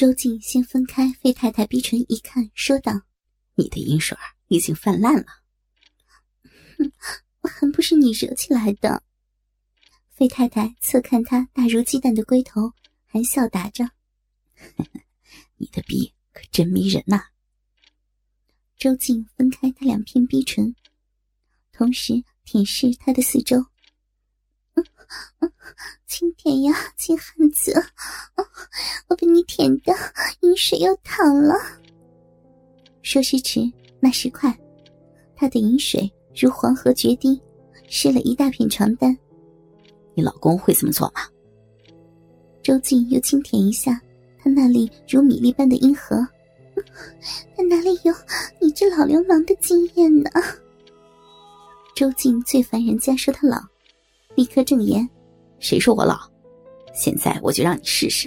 周静先分开费太太逼唇一看，说道：“你的银水已经泛滥了。”“哼，我还不是你惹起来的。”费太太侧看他大如鸡蛋的龟头，含笑答着：“ 你的逼可真迷人呐。”周静分开他两片逼唇，同时舔舐他的四周。轻舔呀，金汉子，我被你舔的饮水又淌了。说时迟，那时快，他的饮水如黄河决堤，湿了一大片床单。你老公会这么做吗？周静又轻舔一下他那里如米粒般的阴核，他哪里有你这老流氓的经验呢？周静最烦人家说他老。立刻正言：“谁说我老？现在我就让你试试，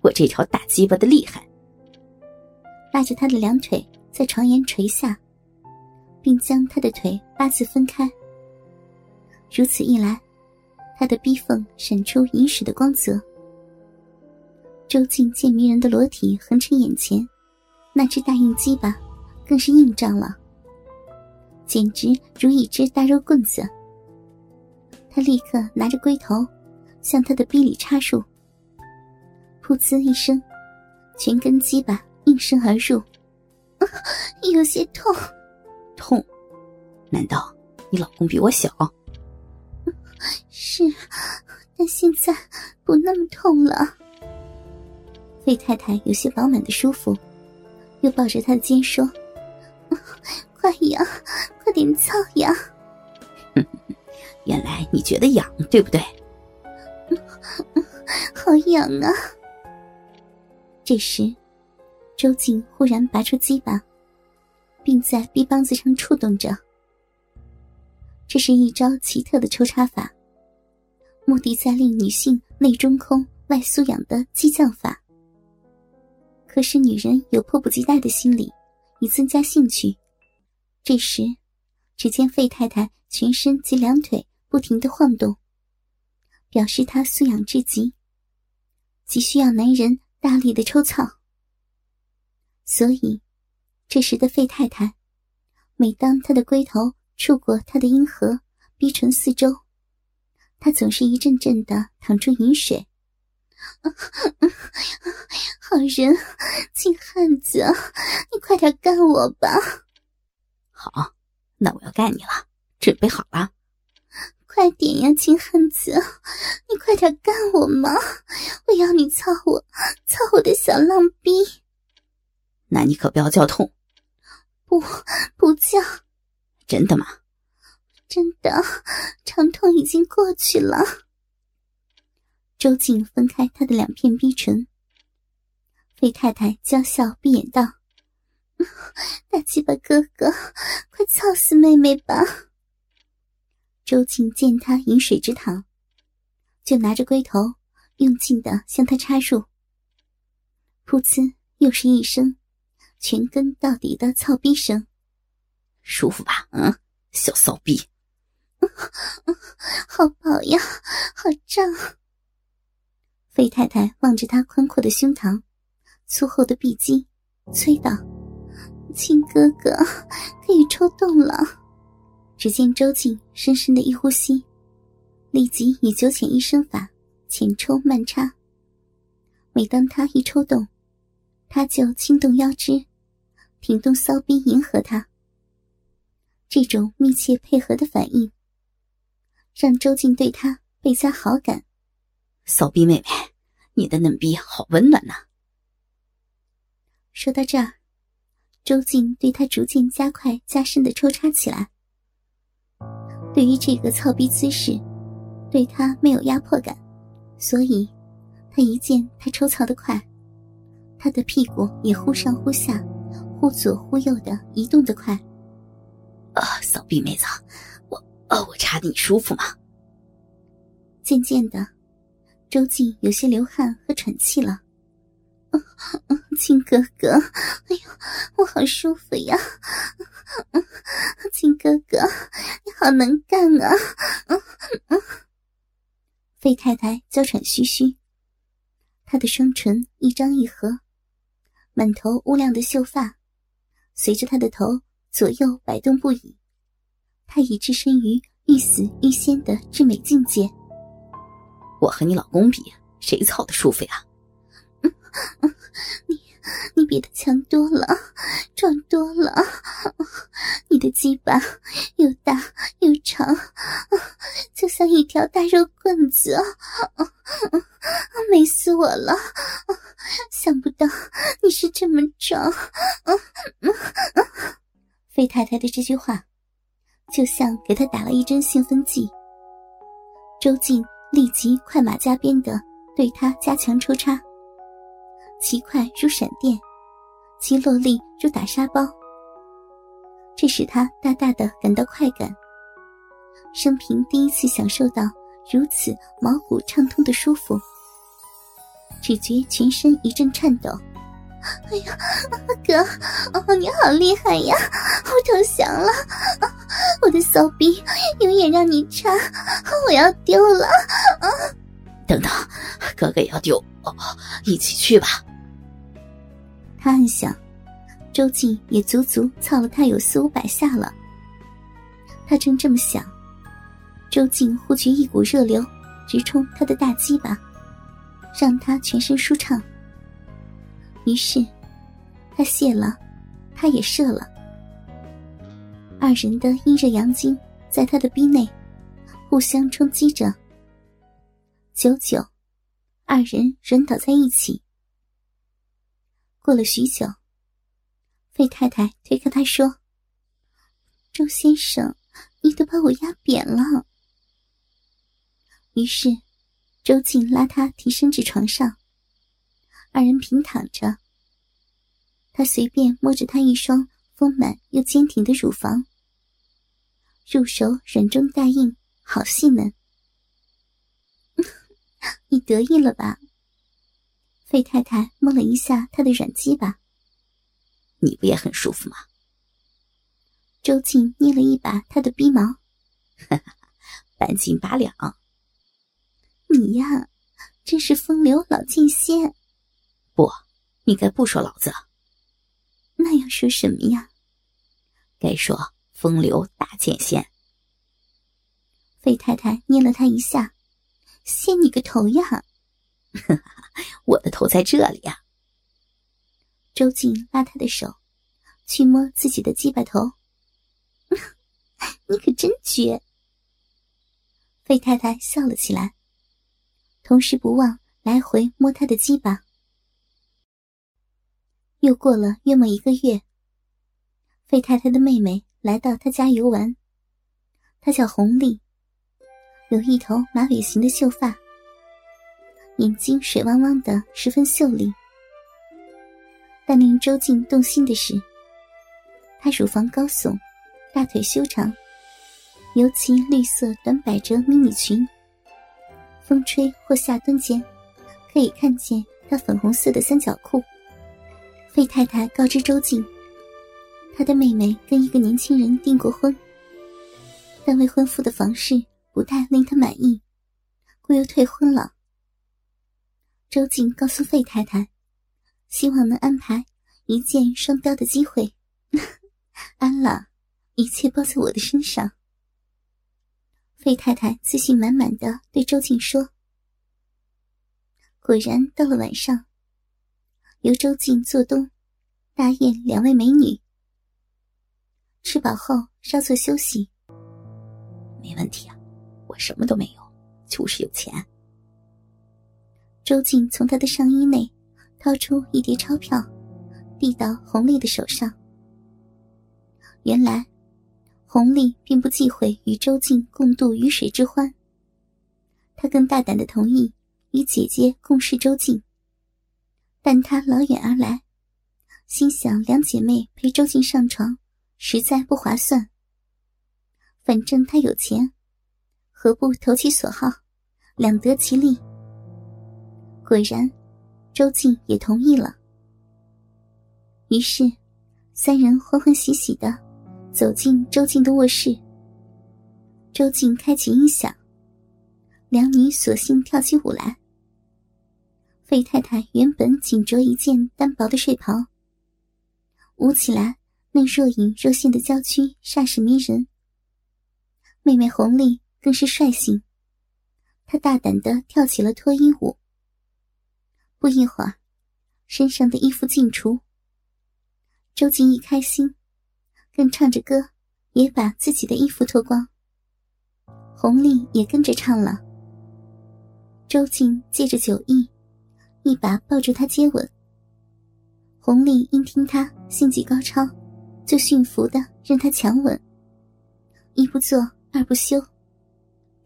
我这条大鸡巴的厉害。”拉着他的两腿在床沿垂下，并将他的腿八字分开。如此一来，他的逼缝闪出银石的光泽。周静见迷人的裸体横陈眼前，那只大硬鸡巴更是硬胀了，简直如一只大肉棍子。他立刻拿着龟头，向他的逼里插入。噗呲一声，全根鸡巴应声而入，有些痛。痛？难道你老公比我小？是，但现在不那么痛了。费太太有些饱满的舒服，又抱着他的肩说：“ 快呀，快点操呀！”原来你觉得痒，对不对？好痒啊！这时，周静忽然拔出鸡巴，并在臂帮子上触动着。这是一招奇特的抽插法，目的在令女性内中空、外酥痒的激将法。可是女人有迫不及待的心理，以增加兴趣。这时，只见费太太全身及两腿。不停的晃动，表示他素养至极，急需要男人大力的抽操。所以，这时的费太太，每当她的龟头触过她的阴核、逼唇四周，她总是一阵阵的淌出饮水。好人，金汉子，你快点干我吧！好，那我要干你了，准备好了。快点呀，金汉子，你快点干我嘛！我要你操我，操我的小浪逼。那你可不要叫痛。不，不叫。真的吗？真的，长痛已经过去了。周静分开他的两片逼唇，费太太娇笑闭眼道：“ 大鸡巴哥哥，快操死妹妹吧！”周静见他饮水之淌，就拿着龟头用劲的向他插入。噗呲，又是一声全根到底的操逼声，舒服吧？嗯，小骚逼，好饱呀，好胀。费太太望着他宽阔的胸膛、粗厚的臂肌，催道：“亲哥哥，可以抽动了。”只见周静深深的一呼吸，立即以九浅一深法浅抽慢插。每当他一抽动，他就轻动腰肢，挺动骚逼迎合他。这种密切配合的反应，让周静对他倍加好感。骚逼妹妹，你的嫩逼好温暖呐！说到这儿，周静对他逐渐加快加深的抽插起来。对于这个操逼姿势，对他没有压迫感，所以，他一见他抽操的快，他的屁股也忽上忽下、忽左忽右的移动的快。啊，骚逼妹子，我，呃，我插的你舒服吗？渐渐的，周静有些流汗和喘气了。亲哥哥，哎呦，我好舒服呀！亲哥哥，你好能干啊！费太太娇喘吁吁，她的双唇一张一合，满头乌亮的秀发，随着她的头左右摆动不已。她已置身于欲死欲仙的至美境界。我和你老公比，谁操的舒服呀？你，你比他强多了，壮多了。你的鸡巴又大又长，就像一条大肉棍子，美死我了！想不到你是这么壮。费太太的这句话。就像给他打了一针兴奋剂。周静立即快马加鞭的对他加强抽插，其快如闪电，其落力如打沙包。这使他大大的感到快感，生平第一次享受到如此毛骨畅通的舒服，只觉全身一阵颤抖。哎呀，哥，你好厉害呀！我投降了，我的骚逼永远让你插，我要丢了。等等，哥哥也要丢，一起去吧。他暗想，周静也足足操了他有四五百下了。他正这么想，周静忽觉一股热流直冲他的大鸡巴，让他全身舒畅。于是，他泄了，他也射了。二人的阴热阳精在他的逼内互相冲击着。久久，二人软倒在一起。过了许久，费太太推开他说：“周先生，你都把我压扁了。”于是，周静拉他提升至床上。二人平躺着，他随便摸着她一双丰满又坚挺的乳房，入手软中带硬，好细嫩。你得意了吧？费太太摸了一下他的软鸡巴，你不也很舒服吗？周静捏了一把他的逼毛，哈哈，半斤八两。你呀，真是风流老剑仙。不，你该不说老子。那要说什么呀？该说风流大剑仙。费太太捏了他一下，掀你个头呀！我的头在这里呀。周静拉他的手，去摸自己的鸡巴头。你可真绝！费太太笑了起来，同时不忘来回摸他的鸡巴。又过了约莫一个月，费太太的妹妹来到他家游玩。她叫红丽，有一头马尾型的秀发，眼睛水汪汪的，十分秀丽。但令周静动心的是，她乳房高耸，大腿修长，尤其绿色短百褶迷你裙，风吹或下蹲间，可以看见她粉红色的三角裤。费太太告知周静，她的妹妹跟一个年轻人订过婚，但未婚夫的房事不太令他满意，故又退婚了。周静告诉费太太，希望能安排一箭双雕的机会。安了，一切包在我的身上。费太太自信满满的对周静说。果然，到了晚上。由周静做东，大宴两位美女。吃饱后稍作休息。没问题啊，我什么都没有，就是有钱。周静从他的上衣内掏出一叠钞票，递到红丽的手上。原来，红丽并不忌讳与周静共度鱼水之欢，她更大胆的同意与姐姐共侍周静。但她老远而来，心想两姐妹陪周静上床，实在不划算。反正她有钱，何不投其所好，两得其利？果然，周静也同意了。于是，三人欢欢喜喜的走进周静的卧室。周静开启音响，两女索性跳起舞来。费太太原本仅着一件单薄的睡袍，舞起来那若隐若现的娇躯煞是迷人。妹妹红丽更是率性，他大胆的跳起了脱衣舞。不一会儿，身上的衣服尽除。周静一开心，更唱着歌，也把自己的衣服脱光。红丽也跟着唱了。周静借着酒意。一把抱住他接吻，红丽因听他性技高超，就驯服的任他强吻。一不做二不休，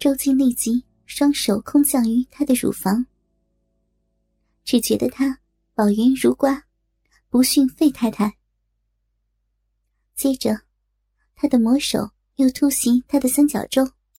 周静立即双手空降于他的乳房，只觉得他宝圆如瓜，不逊费太太。接着，他的魔手又突袭他的三角洲。